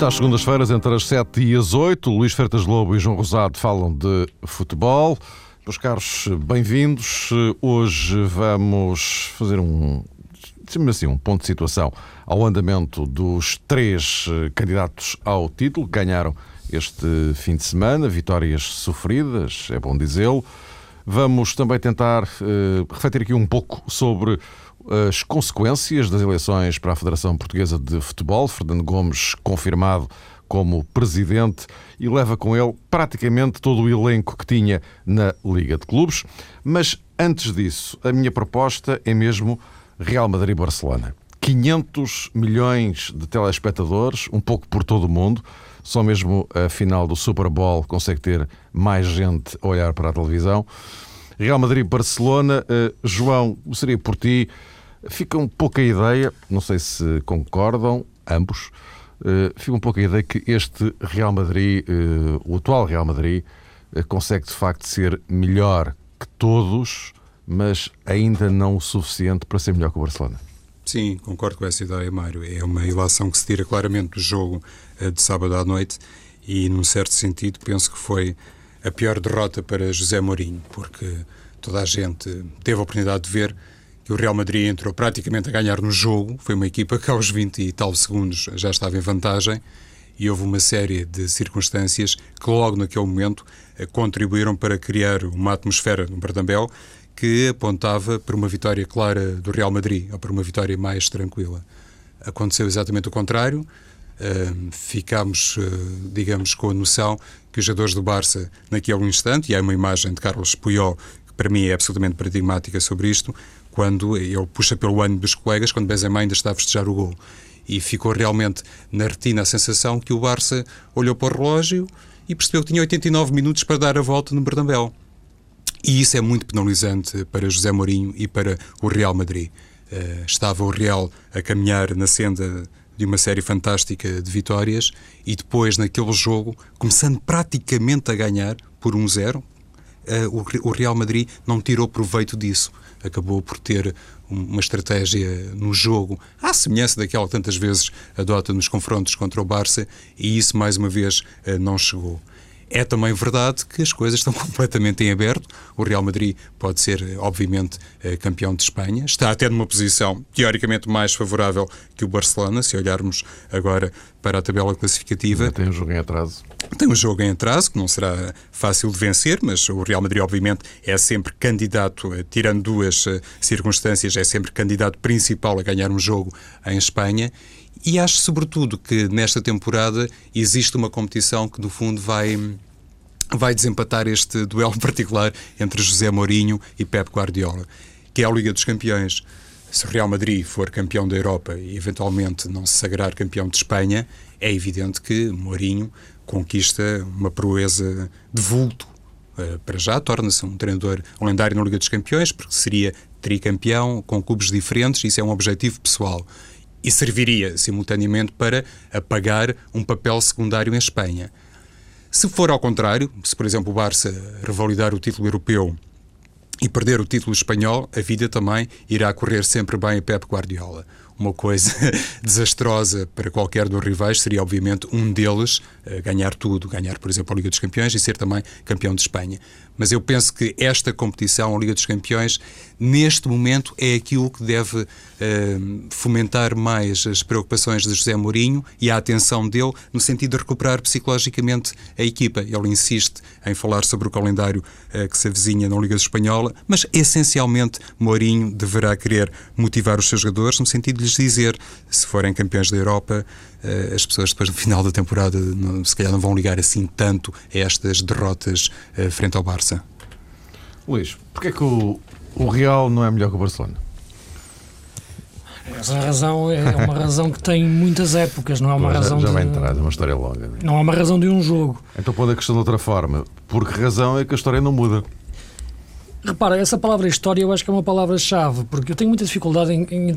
Noite às segundas-feiras, entre as 7 e as 8. Luís Freitas Lobo e João Rosado falam de futebol. Meus caros, bem-vindos. Hoje vamos fazer um, assim, um ponto de situação ao andamento dos três eh, candidatos ao título que ganharam este fim de semana, vitórias sofridas, é bom dizê-lo. Vamos também tentar uh, refletir aqui um pouco sobre as consequências das eleições para a Federação Portuguesa de Futebol. Fernando Gomes confirmado como presidente e leva com ele praticamente todo o elenco que tinha na Liga de Clubes. Mas antes disso, a minha proposta é mesmo Real Madrid-Barcelona. 500 milhões de telespectadores, um pouco por todo o mundo. Só mesmo a final do Super Bowl consegue ter mais gente a olhar para a televisão. Real Madrid-Barcelona, uh, João, seria por ti. Fica um pouco a ideia, não sei se concordam, ambos, uh, fica um pouco a ideia que este Real Madrid, uh, o atual Real Madrid, consegue de facto ser melhor que todos, mas ainda não o suficiente para ser melhor que o Barcelona. Sim, concordo com essa ideia, Mário. É uma ilação que se tira claramente do jogo de sábado à noite e, num certo sentido, penso que foi a pior derrota para José Mourinho, porque toda a gente teve a oportunidade de ver que o Real Madrid entrou praticamente a ganhar no jogo. Foi uma equipa que aos 20 e tal segundos já estava em vantagem e houve uma série de circunstâncias que logo naquele momento contribuíram para criar uma atmosfera no Bernabéu que apontava para uma vitória clara do Real Madrid, ou para uma vitória mais tranquila. Aconteceu exatamente o contrário. Uh, ficámos, uh, digamos, com a noção que os jogadores do Barça, naquele instante, e há uma imagem de Carlos Puyol que para mim é absolutamente paradigmática sobre isto, quando ele puxa pelo ânimo dos colegas, quando Benzema ainda está a festejar o gol. E ficou realmente na retina a sensação que o Barça olhou para o relógio e percebeu que tinha 89 minutos para dar a volta no Bernabéu. E isso é muito penalizante para José Mourinho e para o Real Madrid. Uh, estava o Real a caminhar na senda de uma série fantástica de vitórias e depois, naquele jogo, começando praticamente a ganhar por 1-0, uh, o Real Madrid não tirou proveito disso. Acabou por ter uma estratégia no jogo, à semelhança daquela que tantas vezes adota nos confrontos contra o Barça, e isso, mais uma vez, uh, não chegou. É também verdade que as coisas estão completamente em aberto. O Real Madrid pode ser, obviamente, eh, campeão de Espanha. Está até numa posição teoricamente mais favorável que o Barcelona, se olharmos agora para a tabela classificativa. Tem um jogo em atraso. Tem um jogo em atraso, que não será fácil de vencer, mas o Real Madrid, obviamente, é sempre candidato, eh, tirando duas eh, circunstâncias, é sempre candidato principal a ganhar um jogo em Espanha. E acho, sobretudo, que nesta temporada existe uma competição que, no fundo, vai, vai desempatar este duelo particular entre José Mourinho e Pep Guardiola, que é a Liga dos Campeões. Se o Real Madrid for campeão da Europa e eventualmente não se sagrar campeão de Espanha, é evidente que Mourinho conquista uma proeza de vulto. Uh, para já torna-se um treinador lendário na Liga dos Campeões, porque seria tricampeão com clubes diferentes, isso é um objetivo pessoal e serviria simultaneamente para apagar um papel secundário em Espanha. Se for ao contrário, se por exemplo o Barça revalidar o título europeu e perder o título espanhol, a vida também irá correr sempre bem a Pep Guardiola uma coisa desastrosa para qualquer dos rivais seria, obviamente, um deles uh, ganhar tudo, ganhar, por exemplo, a Liga dos Campeões e ser também campeão de Espanha. Mas eu penso que esta competição, a Liga dos Campeões, neste momento é aquilo que deve uh, fomentar mais as preocupações de José Mourinho e a atenção dele no sentido de recuperar psicologicamente a equipa. Ele insiste em falar sobre o calendário uh, que se avizinha na Liga Espanhola, mas essencialmente Mourinho deverá querer motivar os seus jogadores no sentido de lhes dizer, se forem campeões da Europa, uh, as pessoas depois no final da temporada não, se calhar não vão ligar assim tanto a estas derrotas frente ao Barça. Luís, porquê é que o, o Real não é melhor que o Barcelona? Essa razão é uma razão que tem muitas épocas, não é uma já, razão já de... vai entrar, é uma história longa. Não é uma razão de um jogo. Então pondo a questão de outra forma, por que razão é que a história não muda? Repara, essa palavra história eu acho que é uma palavra-chave, porque eu tenho muita dificuldade em, em,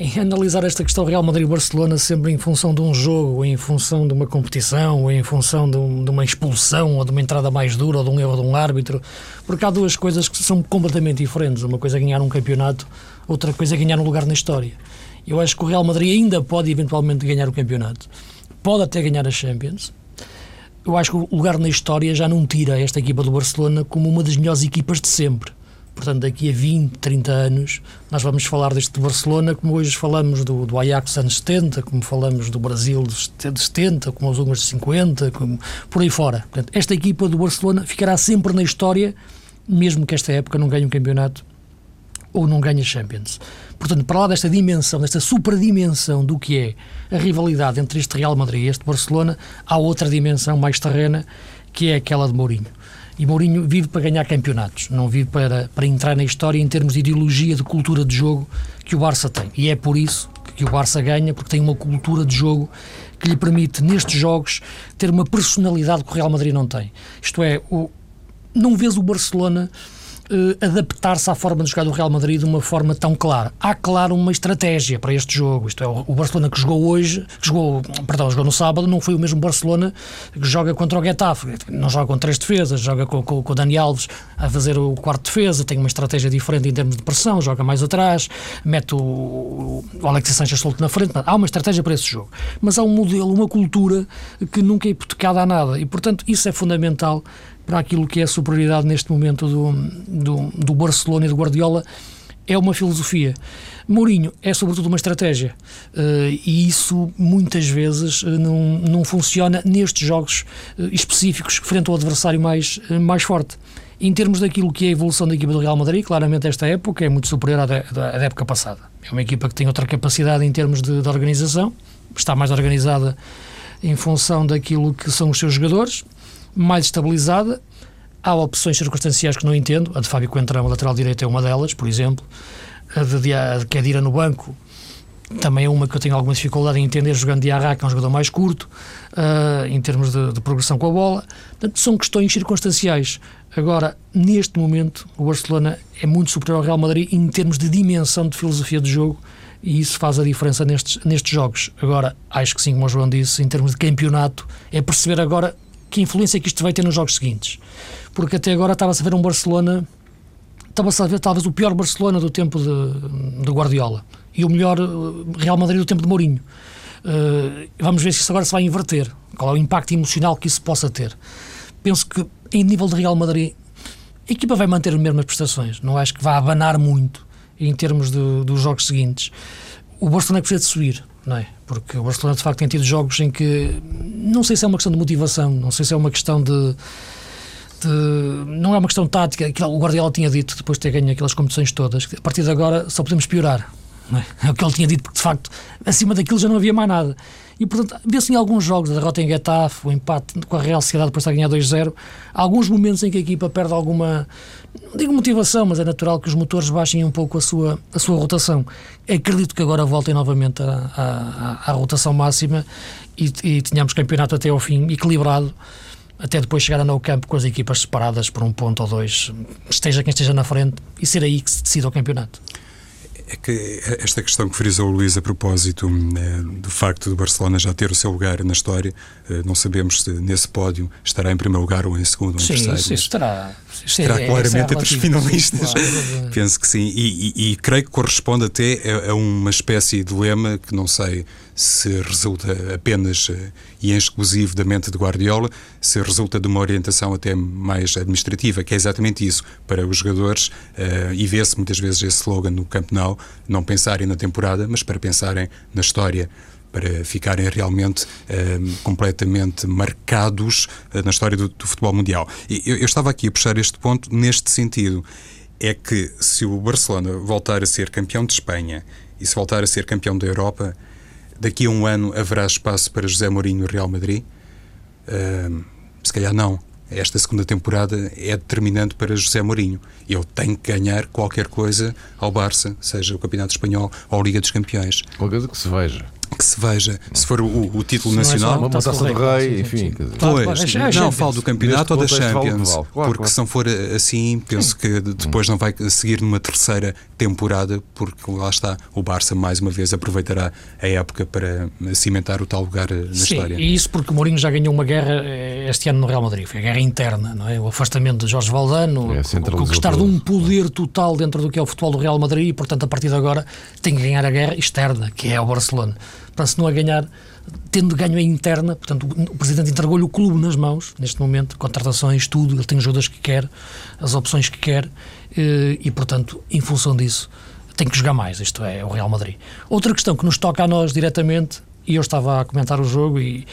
em analisar esta questão Real Madrid-Barcelona sempre em função de um jogo, em função de uma competição, ou em função de, um, de, uma expulsão, ou de uma entrada mais dura, ou de um erro de um árbitro, porque há duas coisas que são completamente diferentes. Uma coisa é ganhar um campeonato, outra coisa é ganhar um lugar na história. Eu acho que o Real Madrid ainda pode eventualmente ganhar o campeonato pode até ganhar a Champions. Eu acho que o lugar na história já não tira esta equipa do Barcelona como uma das melhores equipas de sempre. Portanto, daqui a 20, 30 anos, nós vamos falar deste Barcelona como hoje falamos do, do Ajax dos anos 70, como falamos do Brasil dos 70, como os Húngaros de 50, como, por aí fora. Portanto, esta equipa do Barcelona ficará sempre na história, mesmo que esta época não ganhe um campeonato ou não ganhe Champions. Portanto, para lá desta dimensão, desta superdimensão do que é a rivalidade entre este Real Madrid e este Barcelona, há outra dimensão mais terrena, que é aquela de Mourinho. E Mourinho vive para ganhar campeonatos, não vive para, para entrar na história em termos de ideologia, de cultura de jogo que o Barça tem. E é por isso que o Barça ganha, porque tem uma cultura de jogo que lhe permite, nestes jogos, ter uma personalidade que o Real Madrid não tem. Isto é, o, não vês o Barcelona uh, adaptar-se à forma de jogar do Real Madrid de uma forma tão clara. Há, claro, uma estratégia para este jogo. Isto é, o Barcelona que jogou hoje, que jogou, perdão, jogou no sábado, não foi o mesmo Barcelona que joga contra o Getafe. Não joga com três defesas, joga com, com, com o Dani Alves a fazer o quarto defesa, tem uma estratégia diferente em termos de pressão, joga mais atrás, mete o, o Alexis Sanchez solto na frente. Há uma estratégia para esse jogo. Mas há um modelo, uma cultura que nunca é hipotecada a nada. E, portanto, isso é fundamental para aquilo que é a superioridade neste momento do, do, do Barcelona e do Guardiola é uma filosofia. Mourinho é sobretudo uma estratégia uh, e isso muitas vezes uh, não, não funciona nestes jogos uh, específicos frente ao adversário mais, mais forte. Em termos daquilo que é a evolução da equipa do Real Madrid, claramente esta época é muito superior à, da, à época passada. É uma equipa que tem outra capacidade em termos de, de organização, está mais organizada em função daquilo que são os seus jogadores, mais estabilizada. Há opções circunstanciais que não entendo. A de Fábio Coentrão, lateral direito, é uma delas, por exemplo. A de, de Kedira no banco também é uma que eu tenho alguma dificuldade em entender, jogando de Arra, que é um jogador mais curto, uh, em termos de, de, progressão com a bola. Portanto, são questões circunstanciais. Agora, neste momento, o Barcelona é muito superior ao Real Madrid em termos de dimensão de filosofia de jogo e isso faz a diferença nestes, nestes jogos. Agora, acho que sim, como o João disse, em termos de campeonato, é perceber agora que influência que isto vai ter nos jogos seguintes. Porque até agora estava-se a ver um Barcelona, estava-se a ver talvez o pior Barcelona do tempo de, de Guardiola e o melhor eh, Real Madrid do tempo de Mourinho. Uh, vamos ver se isso agora se vai inverter. Qual é o impacto emocional que isso possa ter. Penso que, em nível de Real Madrid, a equipa vai manter as mesmas prestações. Não acho que vá abanar muito em termos de, dos jogos seguintes. O Barcelona é precisa de subir não é? Porque o Barcelona de facto tem tido jogos em que não sei se é uma questão de motivação, não sei se é uma questão de, de não é uma questão tática, que o Guardiola tinha dito depois de ter ganho aquelas competições todas, que a partir de agora só podemos piorar. É? é? o que ele tinha dito, porque de facto acima daquilo já não havia mais nada. E portanto, vê-se em alguns jogos, a derrota em Getafe, o empate com a Real Sociedade depois de ganhar 2-0, alguns momentos em que a equipa perde alguma, não digo motivação, mas é natural que os motores baixem um pouco a sua, a sua rotação. Acredito que agora voltem novamente à, à, rotação máxima e, e tenhamos campeonato até ao fim equilibrado até depois chegar a no campo com as equipas separadas por um ponto ou dois, esteja quem esteja na frente, e ser aí que se decida o campeonato é que esta questão que frisou o Luís a propósito né, do facto do Barcelona já ter o seu lugar na história, eh, não sabemos se nesse pódio estará em primeiro lugar ou em segundo ou em sim, terceiro. Sim, estará. Estará é, claramente é entre os finalistas. Claro. Penso que sim. E, e, e, creio que corresponde até a, a uma espécie de lema que não sei se resulta apenas eh, e em exclusivo da mente de Guardiola, se resulta de uma orientação até mais administrativa, que é exatamente isso, para os jogadores, uh, e vê-se muitas vezes esse slogan no Camp Nou, não pensarem na temporada, mas para pensarem na história para ficarem realmente uh, completamente marcados uh, na história do, do, futebol mundial. E eu, eu estava aqui a puxar este ponto neste sentido. É que se o Barcelona voltar a ser campeão de Espanha e se voltar a ser campeão da Europa, daqui a um ano haverá espaço para José Mourinho no Real Madrid? Uh, se calhar não. Esta segunda temporada é determinante para José Mourinho. Ele tem que ganhar qualquer coisa ao Barça, seja o Campeonato Espanhol ou a Liga dos Campeões. Qualquer coisa que se veja que se veja, se for o, o título não é nacional. É uma taça do rei, enfim. Pois, não, falo do campeonato ou da Champions. Vale, claro, porque claro. se não for assim, penso Sim. que depois não vai seguir numa terceira temporada, porque lá está, o Barça mais uma vez aproveitará a época para cimentar o tal lugar na Sim, história. E isso porque o Mourinho já ganhou uma guerra eh, este ano no Real Madrid, foi a guerra interna, não é? O afastamento de Jorge Valdano, é, conquistar de um poder total dentro do que é o futebol do Real Madrid e, portanto, a partir de agora tem que ganhar a guerra externa, que é o Barcelona para se não a ganhar tendo ganho a interna, portanto, o Presidente entregou-lhe o clube nas mãos, neste momento, contratações, tudo, ele tem os jogadores que quer, as opções que quer, eh, e, portanto, em função disso, tem que jogar mais, isto é, o Real Madrid. Outra questão que nos toca a nós diretamente, e eu estava a comentar o jogo, e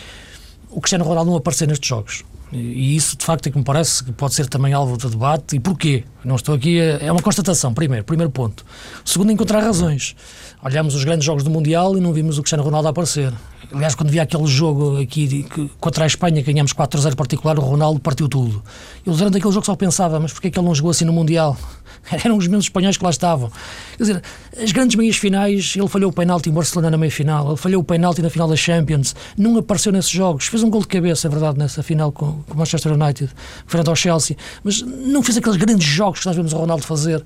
o Cristiano Ronaldo não aparecer nestes jogos. E isso, de facto, é que me parece que pode ser também alvo de debate. E porquê? Não estou aqui. A, é uma constatação, primeiro, primeiro ponto. Segundo, encontrar razões. Olhamos os grandes jogos do Mundial e não vimos o Cristiano Ronaldo aparecer. Aliás, quando vi aquele jogo aqui contra a Espanha, ganhamos 4-0 particular, o Ronaldo partiu tudo. Eu durante aquele jogo só pensava, mas porquê é que ele não jogou assim no Mundial? Eram os mesmos espanhóis que lá estavam. Quer dizer, as grandes meias finais, ele falhou o penalti em Barcelona na meia final, ele falhou o penalti na final da Champions, não apareceu nesses jogos, fez um gol de cabeça, é verdade, nessa final com, com o Manchester United, frente ao Chelsea, mas não fez aqueles grandes jogos que nós vemos o Ronaldo fazer.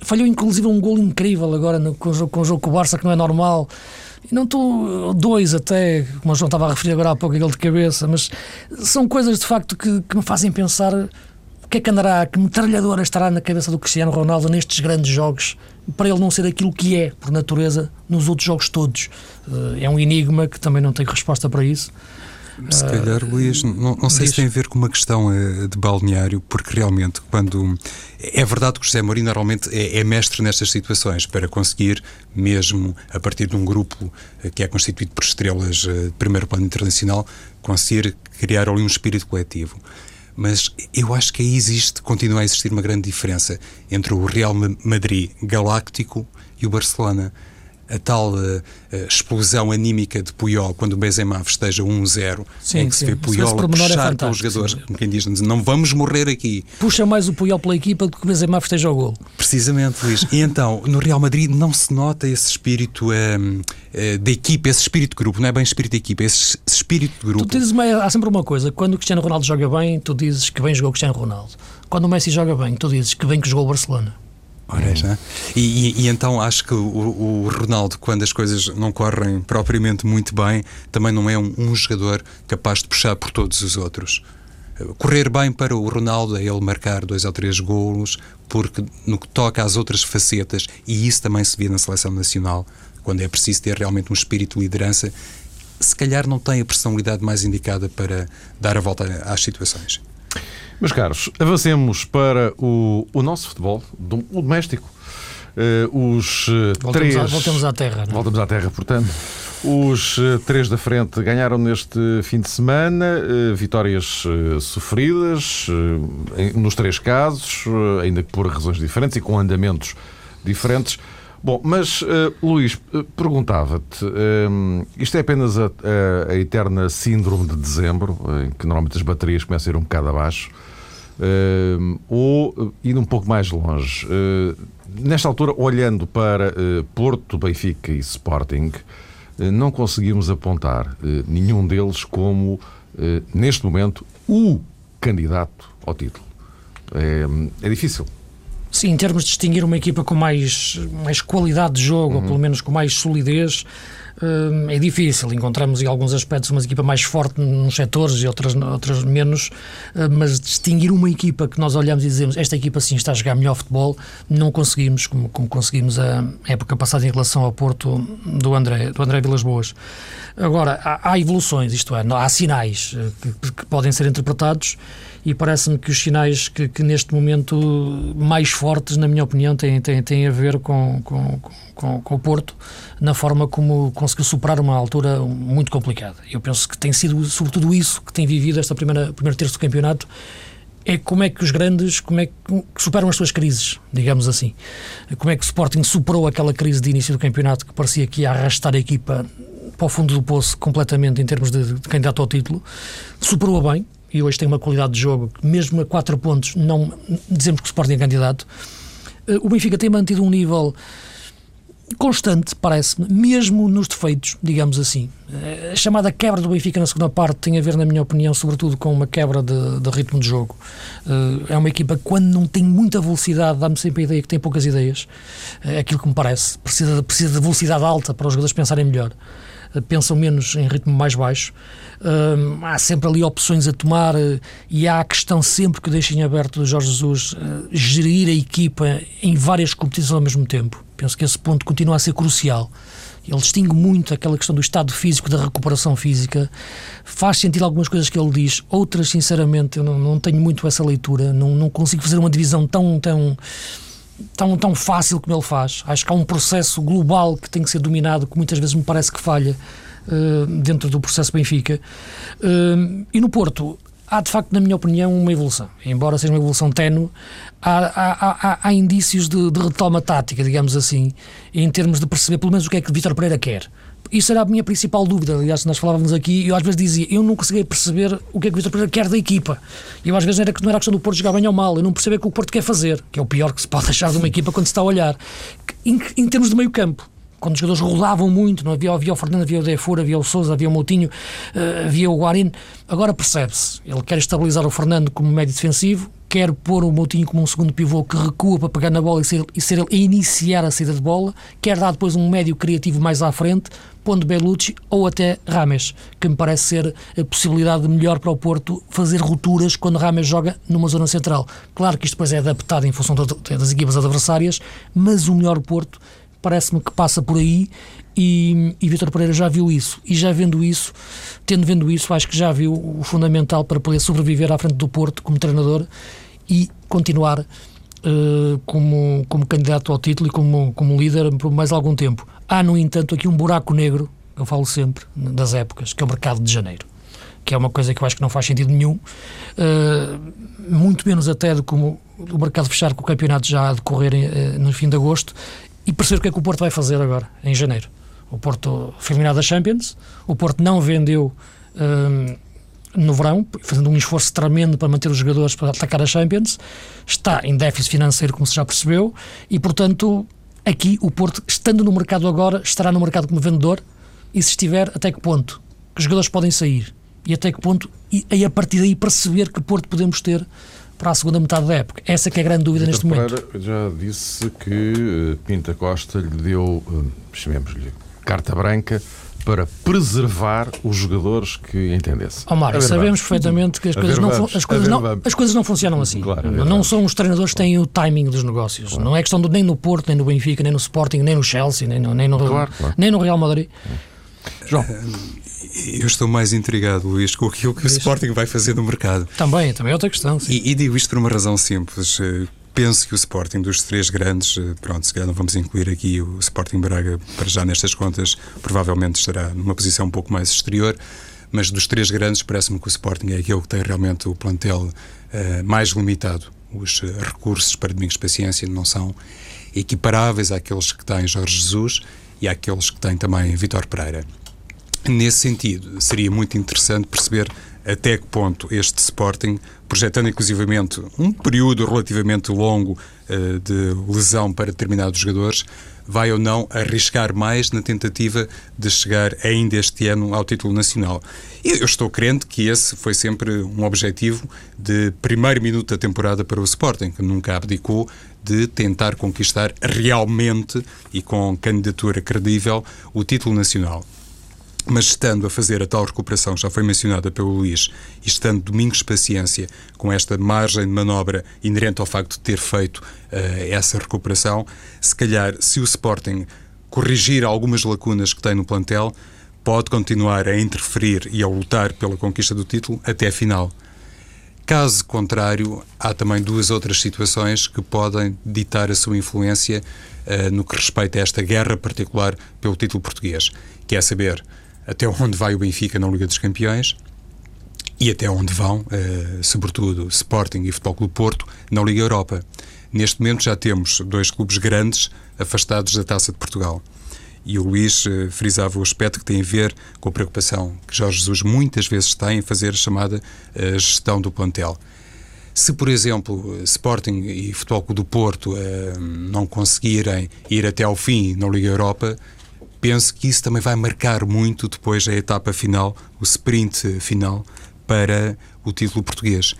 Falhou inclusive um gol incrível agora no, com, o jogo, com o jogo com o Barça, que não é normal. Não estou. Dois até, como o João estava a referir agora há pouco, aquele de cabeça, mas são coisas de facto que, que me fazem pensar o que é que andará, que metralhadora estará na cabeça do Cristiano Ronaldo nestes grandes jogos para ele não ser aquilo que é, por natureza, nos outros jogos todos. Eh, é um enigma que também não tenho resposta para isso. Se calhar, uh, Luís, não, não sei se tem a ver com uma questão uh, de balneário, porque realmente, quando. É verdade que o José Mourinho normalmente é, é, mestre nestas situações, para conseguir, mesmo a partir de um grupo que é constituído por estrelas de primeiro plano internacional, conseguir criar ali um espírito coletivo. Mas eu acho que aí existe, continua a existir uma grande diferença entre o Real Madrid galáctico e o Barcelona a tal uh, explosão anímica de Puyol quando o Benzema festeja 1-0, em que sim. se vê Puyol a é puxar é pelos jogadores, como quem diz, não vamos morrer aqui. Puxa mais o Puyol pela equipa do que o Benzema festeja o gol. Precisamente, Luís. E então, no Real Madrid não se nota esse espírito um, uh, da equipa, esse espírito de grupo, não é bem espírito de equipa, é esse espírito de grupo. Tu dizes, há sempre uma coisa, quando o Cristiano Ronaldo joga bem, tu dizes que bem jogou o Cristiano Ronaldo. Quando o Messi joga bem, tu dizes que bem que jogou o Barcelona. Ora, é, e, e, e, então acho que o, o, Ronaldo, quando as coisas não correm propriamente muito bem, também não é um, um, jogador capaz de puxar por todos os outros. Correr bem para o Ronaldo é ele marcar dois ou três golos, porque no que toca às outras facetas, e isso também se vê na seleção nacional, quando é preciso ter realmente um espírito de liderança, se calhar não tem a personalidade mais indicada para dar a volta às situações. Meus caros, avancemos para o, o nosso futebol, do, o doméstico. Uh, os uh, voltamos três. A, voltamos à terra. Não? É? Voltamos à terra, portanto. Os uh, três da frente ganharam neste fim de semana, vitórias sofridas, em, nos três casos, ainda que por razões diferentes e com andamentos diferentes. Bom, mas Luís, perguntava-te: isto é apenas a, a, a, eterna síndrome de dezembro, em que normalmente as baterias começam a ir um bocado abaixo? Uh, ou ir um pouco mais longe. Uh, nesta altura, olhando para uh, Porto, Benfica e Sporting, não conseguimos apontar nenhum deles como, neste momento, o candidato ao título. É, é, difícil. Sim, em termos de distinguir uma equipa com mais, mais qualidade de jogo, uhum. ou pelo menos com mais solidez, é difícil. Encontramos em alguns aspectos uma equipa mais forte nos setores e outras, outras menos, hum, mas distinguir uma equipa que nós olhamos e dizemos esta equipa sim está a jogar melhor futebol, não conseguimos, como, como conseguimos a época passada em relação ao Porto do André, do André Vilas Boas. Agora, há, há evoluções, isto é, há sinais eh, que, que podem ser interpretados e parece-me que os sinais que, que, neste momento mais fortes, na minha opinião, têm, têm, têm a ver com, com, com, com, o Porto, na forma como conseguiu superar uma altura muito complicada. Eu penso que tem sido sobretudo isso que tem vivido primeira primeiro terço do campeonato, é como é que os grandes como é que superam as suas crises, digamos assim. Como é que o Sporting superou aquela crise de início do campeonato que parecia que ia arrastar a equipa para o fundo do poço completamente em termos de, de candidato ao título, superou-a bem, e hoje tem uma qualidade de jogo que, mesmo a 4 pontos, não dizemos que o Sporting é candidato. Eh, o Benfica tem mantido um nível constante, parece-me, mesmo nos defeitos, digamos assim. Eh, a chamada quebra do Benfica na segunda parte tem a ver, na minha opinião, sobretudo com uma quebra de, de ritmo de jogo. Eh, é uma equipa que, quando não tem muita velocidade, dá-me sempre a ideia que tem poucas ideias. É aquilo que me parece. Precisa, precisa de velocidade alta para os jogadores pensarem melhor. Pensam menos em ritmo mais baixo. Uh, há sempre ali opções a tomar uh, e há a questão sempre que deixem aberto do Jorge Jesus uh, gerir a equipa em várias competições ao mesmo tempo. Penso que esse ponto continua a ser crucial. Ele distingue muito aquela questão do estado físico, da recuperação física. Faz sentido algumas coisas que ele diz, outras, sinceramente, eu não, não tenho muito essa leitura. Não, não consigo fazer uma divisão tão, tão, tão, tão fácil como ele faz. Acho que há um processo global que tem que ser dominado, que muitas vezes me parece que falha uh, dentro do processo Benfica. Uh, e no Porto, há de facto, na minha opinião, uma evolução. Embora seja uma evolução tenue, há, há, há, há indícios de, de, retoma tática, digamos assim, em termos de perceber pelo menos o que é que Vítor Pereira quer. Isso era a minha principal dúvida. Aliás, nós falávamos aqui, eu às vezes dizia, eu não consegui perceber o que é que o Vítor Pereira quer da equipa. Eu às vezes era, não era a questão do Porto jogar bem ou mal, eu não percebia o que o Porto quer fazer, que é o pior que se pode achar de uma equipa quando se está a olhar. Em, em termos de meio campo, quando os jogadores rodavam muito, não havia, havia o Fernando, havia o Defur, havia o Souza, havia o Moutinho, uh, havia o Guarino. Agora percebe-se, ele quer estabilizar o Fernando como médio defensivo, quer pôr o Moutinho como um segundo pivô que recua para pegar na bola e ser, e ser ele a iniciar a saída de bola, quer dar depois um médio criativo mais à frente, pondo Bellucci ou até Rames, que me parece ser a possibilidade melhor para o Porto fazer rupturas quando Rames joga numa zona central. Claro que isto depois é adaptado em função das equipas adversárias, mas o melhor Porto parece-me que passa por aí e, e Vitor Pereira já viu isso. E já vendo isso, tendo vendo isso, acho que já viu o fundamental para poder sobreviver à frente do Porto como treinador e continuar uh, como, como candidato ao título e como, como líder por mais algum tempo. Há, no entanto, aqui um buraco negro, eu falo sempre, das épocas, que é o mercado de janeiro que é uma coisa que eu acho que não faz sentido nenhum, uh, muito menos até do como o mercado fechar com o campeonato já a decorrer uh, no fim de agosto, e perceber o que é que o Porto vai fazer agora, em janeiro. O Porto foi eliminado da Champions, o Porto não vendeu um, no verão, fazendo um esforço tremendo para manter os jogadores para atacar a Champions, está em déficit financeiro, como se já percebeu, e portanto, aqui o Porto, estando no mercado agora, estará no mercado como vendedor, e se estiver, até que ponto? Que os jogadores podem sair, e até que ponto, e, e a partir daí perceber que Porto podemos ter para a segunda metade da época. Essa é a grande dúvida neste momento. já disse que uh, Pinta Costa lhe deu, uh, chamemos-lhe, carta branca para preservar os jogadores que entendesse. Oh, Mário, sabemos perfeitamente que as coisas, não, as, coisas não, as coisas não funcionam assim. Claro, não são os treinadores que têm o timing dos negócios. Claro. Não é questão do, nem no Porto, nem no Benfica, nem no Sporting, nem no Chelsea, nem no, nem no, claro, nem no Real Madrid. João. Eu estou mais intrigado, Luís, com aquilo que Luís. o Sporting vai fazer no mercado. Também, também é outra questão. E, e, digo isto por uma razão simples. Eh, penso que o Sporting, dos três grandes, eh, pronto, se calhar não vamos incluir aqui o Sporting Braga para já nestas contas, provavelmente estará numa posição um pouco mais exterior, mas dos três grandes, parece-me que o Sporting é aquele que tem realmente o plantel uh, mais limitado. Os uh, recursos para Domingos Paciência não são equiparáveis àqueles que tem Jorge Jesus e àqueles que tem também Vitor Pereira. Nesse sentido, seria muito interessante perceber até que ponto este Sporting, projetando inclusivamente um período relativamente longo uh, de lesão para determinados jogadores, vai ou não arriscar mais na tentativa de chegar ainda este ano ao título nacional. Eu estou crente que esse foi sempre um objetivo de primeiro minuto da temporada para o Sporting, que nunca abdicou de tentar conquistar realmente e com candidatura credível o título nacional. Mas estando a fazer a tal recuperação, já foi mencionada pelo Luís, e estando Domingos Paciência com esta margem de manobra inerente ao facto de ter feito uh, essa recuperação, se calhar, se o Sporting corrigir algumas lacunas que tem no plantel, pode continuar a interferir e a lutar pela conquista do título até a final. Caso contrário, há também duas outras situações que podem ditar a sua influência uh, no que respeita a esta guerra particular pelo título português, que é saber até onde vai o Benfica na Liga dos Campeões e até onde vão, uh, sobretudo, Sporting e Futebol Clube Porto na Liga Europa. Neste momento já temos dois clubes grandes afastados da Taça de Portugal. E o Luís uh, frisava o aspecto que tem a ver com a preocupação que Jorge Jesus muitas vezes tem em fazer a chamada uh, gestão do plantel. Se, por exemplo, Sporting e Futebol Clube do Porto não conseguirem ir até ao fim na Liga Europa, penso que isso também vai marcar muito depois a etapa final, o sprint final, para o título português.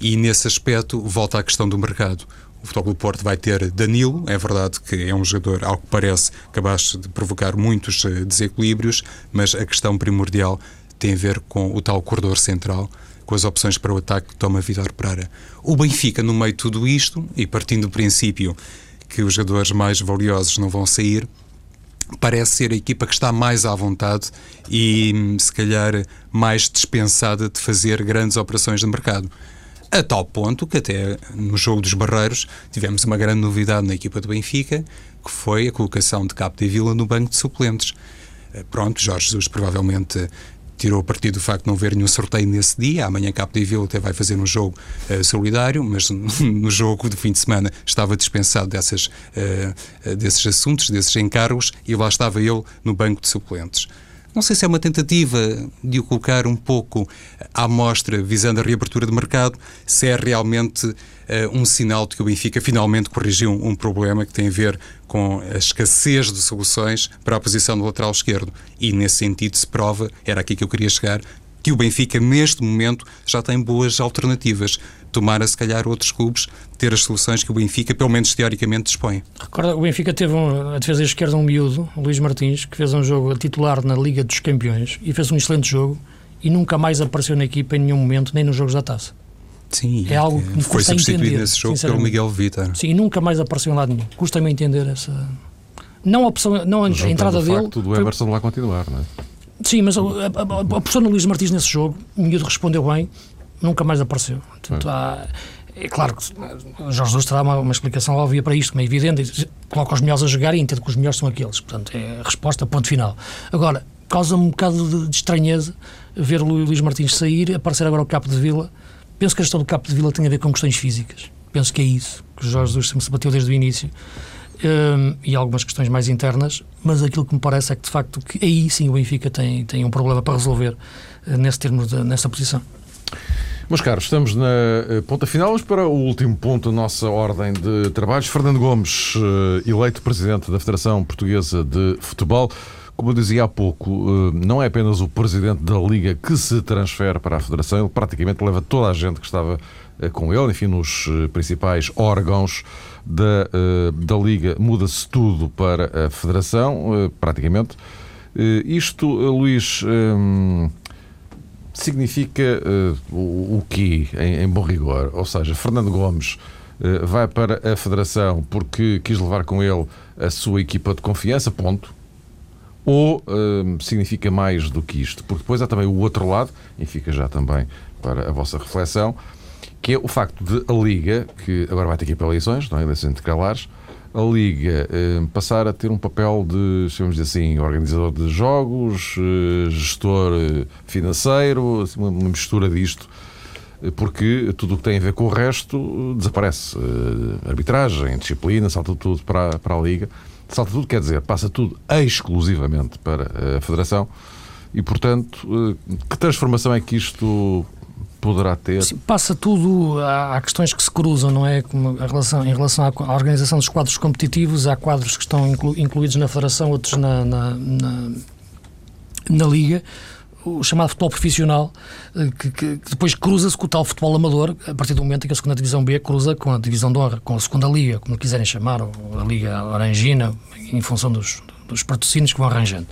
E nesse aspecto, volta à questão do mercado. O Futebol do Porto vai ter Danilo, é verdade que é um jogador, ao que parece, capaz de provocar muitos eh, desequilíbrios, mas a questão primordial tem a ver com o tal corredor central, com as opções para o ataque que toma Vitor Pereira. O Benfica, no meio de tudo isto, e partindo do princípio que os jogadores mais valiosos não vão sair, parece ser a equipa que está mais à vontade e, se calhar, mais dispensada de fazer grandes operações de mercado. A tal ponto que até no jogo dos Barreiros tivemos uma grande novidade na equipa do Benfica, que foi a colocação de Capo de Vila no banco de suplentes. Eh, pronto, Jorge Jesus provavelmente tirou partido do facto de não haver nenhum sorteio nesse dia. Amanhã Capo de Vila até vai fazer um jogo uh, solidário, mas no jogo de fim de semana estava dispensado dessas, uh, desses assuntos, desses encargos, e lá estava ele no banco de suplentes. Não sei se é uma tentativa de o colocar um pouco à mostra, visando a reabertura de mercado, se é realmente uh, um sinal de que o Benfica finalmente corrigiu um, um, problema que tem a ver com a escassez de soluções para a posição do lateral esquerdo. E nesse sentido se prova, era aqui que eu queria chegar, que o Benfica, neste momento, já tem boas alternativas. Tomara, se calhar, outros clubes ter as soluções que o Benfica, pelo menos teoricamente, dispõe. Recorda, o Benfica teve um, a defesa esquerda um miúdo, Luís Martins, que fez um jogo titular na Liga dos Campeões e fez um excelente jogo e nunca mais apareceu na equipa em nenhum momento, nem nos jogos da taça. Sim, é algo que me foi substituído entender, nesse jogo pelo Miguel Vitor. Sim, e nunca mais apareceu em lado nenhum. Custa-me entender essa. Não a opção, não a, entrada dele. O facto do Everson foi... lá continuar, não é? Sim, mas a, a, a, Luís Martins nesse jogo, o miúdo respondeu bem, nunca mais apareceu. Portanto, há, é claro que o Jorge Jesus terá uma, uma, explicação óbvia para isto, como é evidente, coloca os melhores a jogar e entende que os melhores são aqueles. Portanto, é a resposta, ponto final. Agora, causa-me um bocado de, de, estranheza ver o Luís Martins sair, aparecer agora o Capo de Vila. Penso que a questão do Capo de Vila tem a ver com questões físicas. Penso que é isso que o Jorge Jesus sempre se bateu desde o início um, e algumas questões mais internas, mas aquilo que me parece é que, de facto, que aí sim o Benfica tem, tem um problema para resolver uh, nesse termo, de, nessa posição. Meus caros, estamos na eh, ponta final, mas para o último ponto da nossa ordem de trabalhos. Fernando Gomes, eh, eleito presidente da Federação Portuguesa de Futebol. Como eu dizia há pouco, não é apenas o presidente da Liga que se transfere para a Federação, ele praticamente leva toda a gente que estava com ele, enfim, nos principais órgãos da, uh, da Liga muda-se tudo para a Federação, praticamente. Isto, Luís, significa o, quê, em, bom rigor? Ou seja, Fernando Gomes vai para a Federação porque quis levar com ele a sua equipa de confiança, ponto. Ou significa mais do que isto? Porque depois há também o outro lado, e fica já também para a vossa reflexão, que é o facto de a Liga, que agora vai ter que ir para eleições, não é? eleições intercalares, a Liga eh, passar a ter um papel de, chamamos assim, organizador de jogos, eh, gestor eh, financeiro, assim, uma, uma, mistura disto, eh, porque tudo o que tem a ver com o resto desaparece. Eh, arbitragem, disciplina, salta tudo para, para a Liga. Salta tudo, quer dizer, passa tudo exclusivamente para a Federação e, portanto, que transformação é que isto poderá ter. Sim, passa tudo, há, questões que se cruzam, não é? Como a relação, em relação à, à, organização dos quadros competitivos, há quadros que estão inclu, incluídos na Federação, outros na, na, na, na Liga o chamado futebol profissional, eh, que, que, que depois cruza-se com o tal futebol amador, a partir do momento em que a segunda divisão B cruza com a divisão de honra, com a segunda liga, como quiserem chamar, ou a liga orangina, em função dos, dos patrocínios que vão arranjando.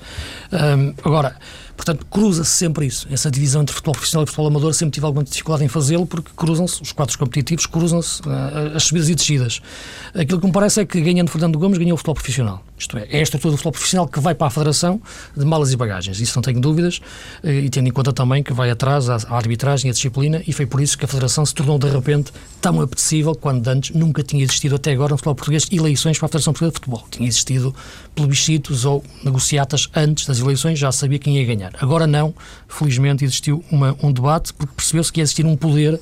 Um, agora, Portanto, cruza-se sempre isso. Essa divisão entre futebol profissional e futebol amador sempre tive alguma dificuldade em fazê-lo porque cruzam-se, os quadros competitivos cruzam-se uh, as subidas e descidas. Aquilo que me parece é que ganhando Fernando Gomes ganhou o futebol profissional. Isto é, é a estrutura do futebol profissional que vai para a Federação de malas e bagagens. Isso não tenho dúvidas uh, e tendo em conta também que vai atrás à, arbitragem e à disciplina e foi por isso que a Federação se tornou de repente tão apetecível quando antes nunca tinha existido até agora no futebol português eleições para a Federação Portuguesa de Futebol. Tinha existido plebiscitos ou negociatas antes das eleições, já sabia quem ia ganhar. Agora não, felizmente existiu uma, um debate porque percebeu-se que ia existir um poder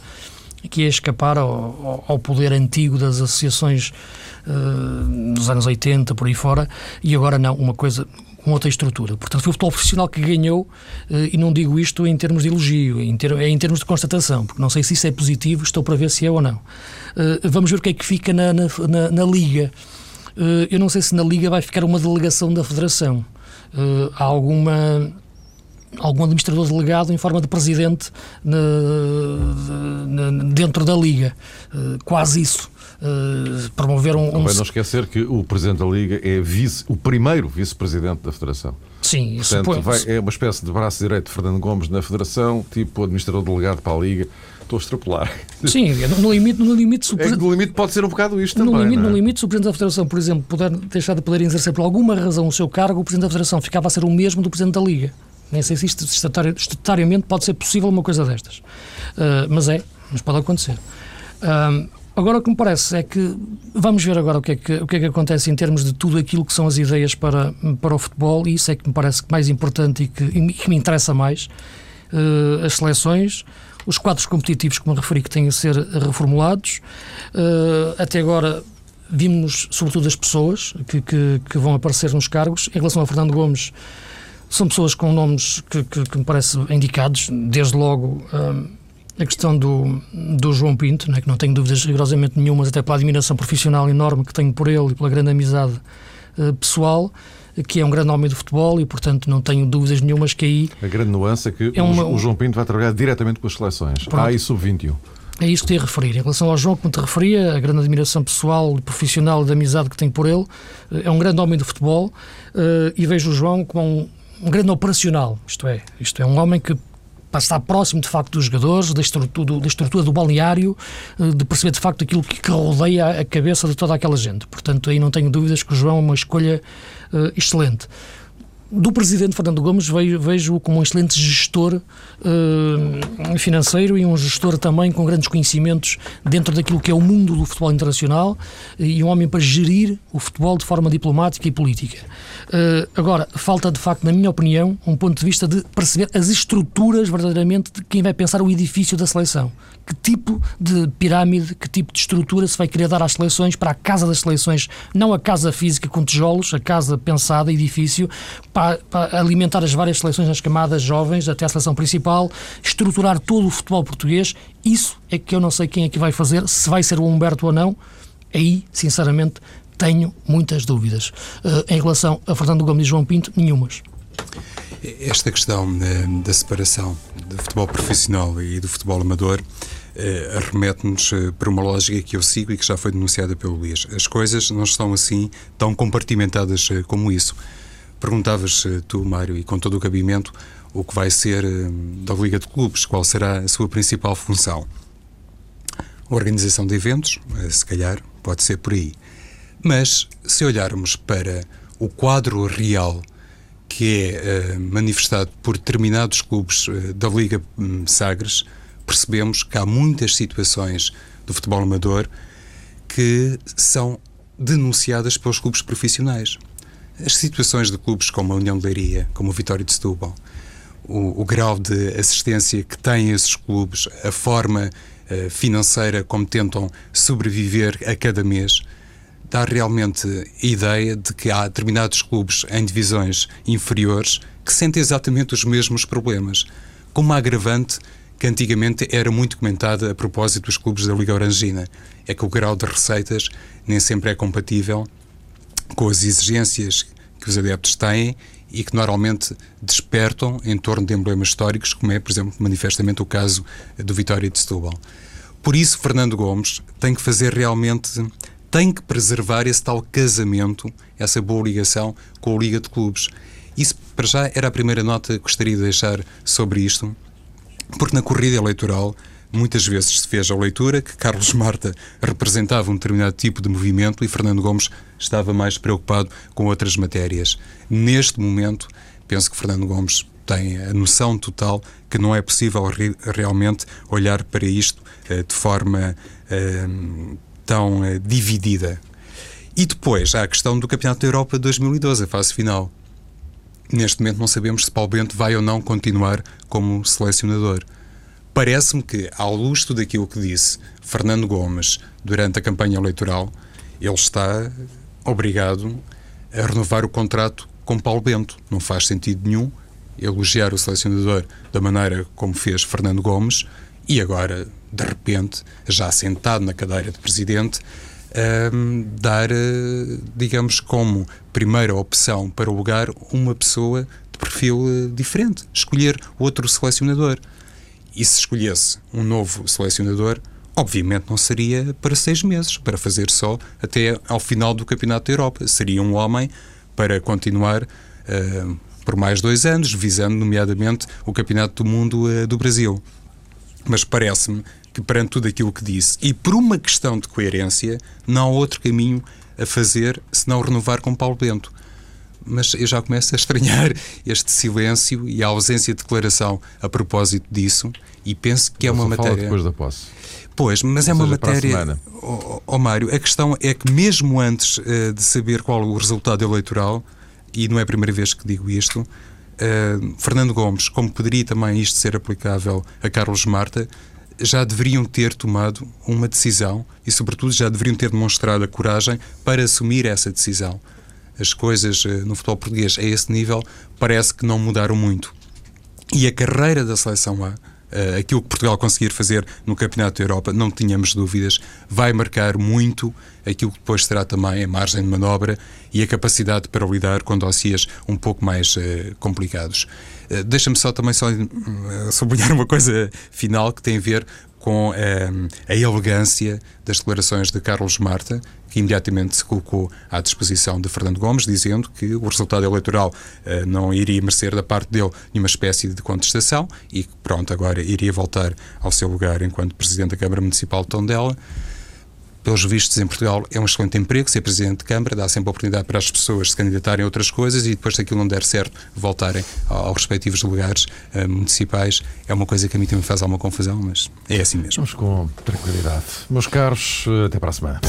que ia escapar ao, ao poder antigo das associações uh, dos anos 80, por aí fora, e agora não, uma coisa com outra estrutura. Portanto, foi o futebol profissional que ganhou, uh, e não digo isto em termos de elogio, em ter, é em termos de constatação, porque não sei se isso é positivo, estou para ver se é ou não. Uh, vamos ver o que é que fica na, na, na, na Liga. eu não sei se na Liga vai ficar uma delegação da Federação. há alguma algum administrador delegado em forma de presidente na, na, dentro da Liga. Uh, quase isso. uh, promover um. Não um... não esquecer que o Presidente da Liga é vice, o primeiro vice-presidente da Federação. Sim, isso Portanto, vai, é uma espécie de braço direito de Fernando Gomes na Federação, tipo administrador delegado para a Liga. Estou a extrapolar. Sim, no limite, no limite, é no limite pode ser um bocado isto no também. Limite, é? No limite, se o Presidente da Federação, por exemplo, puder deixar de poder exercer por alguma razão o seu cargo, o Presidente da Federação ficava a ser o mesmo do Presidente da Liga. Nem sei se isto estatutariamente pode ser possível uma coisa destas. Uh, mas é, mas pode acontecer. Agora o que me parece é que vamos ver agora o que, é que, o que é que acontece em termos de tudo aquilo que são as ideias para, para o futebol, e isso é que me parece mais importante e que, e que me interessa mais. Uh, as seleções, os quadros competitivos me referi que têm a ser reformulados. até agora vimos, sobretudo, as pessoas que, que, que, vão aparecer nos cargos. Em relação a Fernando Gomes, são pessoas com nomes que, que, que me parecem indicados, desde logo um, a questão do, do João Pinto, né, que não tenho dúvidas rigorosamente nenhumas, até pela admiração profissional enorme que tenho por ele e pela grande amizade uh, pessoal, que é um grande homem do futebol e, portanto, não tenho dúvidas nenhumas que aí. A grande nuance é que é uma, o, João Pinto vai trabalhar diretamente com as seleções, Pronto. A e sub-21. É isto que te ia referir. Em relação ao João, como te referia, a grande admiração pessoal, profissional, de amizade que tenho por ele, eh, é um grande homem do futebol uh, e vejo o João como um, um grande operacional, isto é, isto é um homem que para estar próximo de facto dos jogadores, da estrutura, da estrutura do balneário, eh, de perceber de facto aquilo que, rodeia a cabeça de toda aquela gente. Portanto, aí não tenho dúvidas que o João é uma escolha uh, excelente do presidente Fernando Gomes vejo-o como um excelente gestor uh, financeiro e um gestor também com grandes conhecimentos dentro daquilo que é o mundo do futebol internacional e um homem para gerir o futebol de forma diplomática e política. Uh, agora, falta de facto, na minha opinião, um ponto de vista de perceber as estruturas verdadeiramente de quem vai pensar o edifício da seleção. Que tipo de pirâmide, que tipo de estrutura se vai querer dar às seleções, para a casa das seleções, não a casa física com tijolos, a casa pensada, edifício, para, para, alimentar as várias seleções nas camadas jovens até a seleção principal, estruturar todo o futebol português. Isso é que eu não sei quem é que vai fazer, se vai ser o Humberto ou não. Aí, sinceramente, tenho muitas dúvidas. Uh, em relação a Fernando Gomes e João Pinto, nenhumas. Esta questão uh, da separação do futebol profissional e do futebol amador uh, arremete-nos para uma lógica que eu sigo e que já foi denunciada pelo Luís. As coisas não estão assim tão compartimentadas como isso. Perguntavas eh, tu, Mário, e com todo o cabimento, o que vai ser eh, da Liga de Clubes, qual será a sua principal função. Organização de eventos, eh, se calhar, pode ser por aí. Mas, se olharmos para o quadro real que é uh, manifestado por determinados clubes uh, da Liga um, Sagres, percebemos que há muitas situações do futebol amador que são denunciadas pelos clubes profissionais. As situações de clubes como a União de Leiria, como o Vitória de Setúbal, o, o grau de assistência que têm esses clubes, a forma uh, financeira como tentam sobreviver a cada mês, dá realmente a ideia de que há determinados clubes em divisões inferiores que sentem exatamente os mesmos problemas, com uma agravante que antigamente era muito comentada a propósito dos clubes da Liga Orangina, é que o grau de receitas nem sempre é compatível com as exigências que os adeptos têm e que normalmente despertam em torno de emblemas históricos, como é, por exemplo, manifestamente o caso do Vitória de Setúbal. Por isso, Fernando Gomes tem que fazer realmente, tem que preservar esse tal casamento, essa boa ligação com a Liga de Clubes. Isso, para já, era a primeira nota que gostaria de deixar sobre isto, porque na corrida eleitoral Muitas vezes se fez a leitura que Carlos Marta representava um determinado tipo de movimento e Fernando Gomes estava mais preocupado com outras matérias. Neste momento, penso que Fernando Gomes tem a noção total que não é possível re realmente olhar para isto uh, de forma uh, tão uh, dividida. E depois há a questão do Campeonato da Europa 2012, a fase final. Neste momento não sabemos se Paulo Bento vai ou não continuar como selecionador. Parece-me que, ao luz daquilo aquilo que disse Fernando Gomes durante a campanha eleitoral, ele está obrigado a renovar o contrato com Paulo Bento. Não faz sentido nenhum elogiar o selecionador da maneira como fez Fernando Gomes e agora, de repente, já sentado na cadeira de presidente, um, dar, eh, digamos, como primeira opção para o lugar uma pessoa de perfil eh, diferente, escolher outro selecionador. E se escolhesse um novo selecionador, Obviamente não seria para seis meses, para fazer só até ao final do Campeonato da Europa. Seria um homem para continuar uh, por mais dois anos, visando nomeadamente o Campeonato do Mundo uh, do Brasil. Mas parece-me que perante tudo aquilo que disse, e por uma questão de coerência, não há outro caminho a fazer senão renovar com Paulo Bento. Mas eu já começo a estranhar este silêncio e a ausência de declaração a propósito disso, e penso que é uma matéria. depois da posse. Pois, mas Ou é uma matéria. Ó oh, oh, Mário, a questão é que, mesmo antes uh, de saber qual o resultado eleitoral, e não é a primeira vez que digo isto, uh, Fernando Gomes, como poderia também isto ser aplicável a Carlos Marta, já deveriam ter tomado uma decisão e, sobretudo, já deveriam ter demonstrado a coragem para assumir essa decisão. As coisas uh, no futebol português a esse nível parece que não mudaram muito. E a carreira da seleção A uh, aquilo que Portugal conseguir fazer no Campeonato da Europa, não tínhamos dúvidas, vai marcar muito aquilo que depois será também a margem de manobra e a capacidade para lidar com dossiês um pouco mais uh, complicados. Uh, Deixa-me só também só, uh, sublinhar uma coisa final que tem a ver com a elegância das declarações de Carlos Marta, que imediatamente se colocou à disposição de Fernando Gomes, dizendo que o resultado eleitoral uh, não iria merecer da parte dele nenhuma espécie de contestação e que, pronto, agora iria voltar ao seu lugar enquanto Presidente da Câmara Municipal de Tondela pelos vistos em Portugal é um excelente emprego, ser Presidente de Câmara, dá sempre a oportunidade para as pessoas se candidatarem a outras coisas e depois, se aquilo não der certo, voltarem aos respectivos lugares uh, municipais. É uma coisa que a mim também faz alguma confusão, mas é assim mesmo. Vamos com tranquilidade. Meus caros, até para a semana.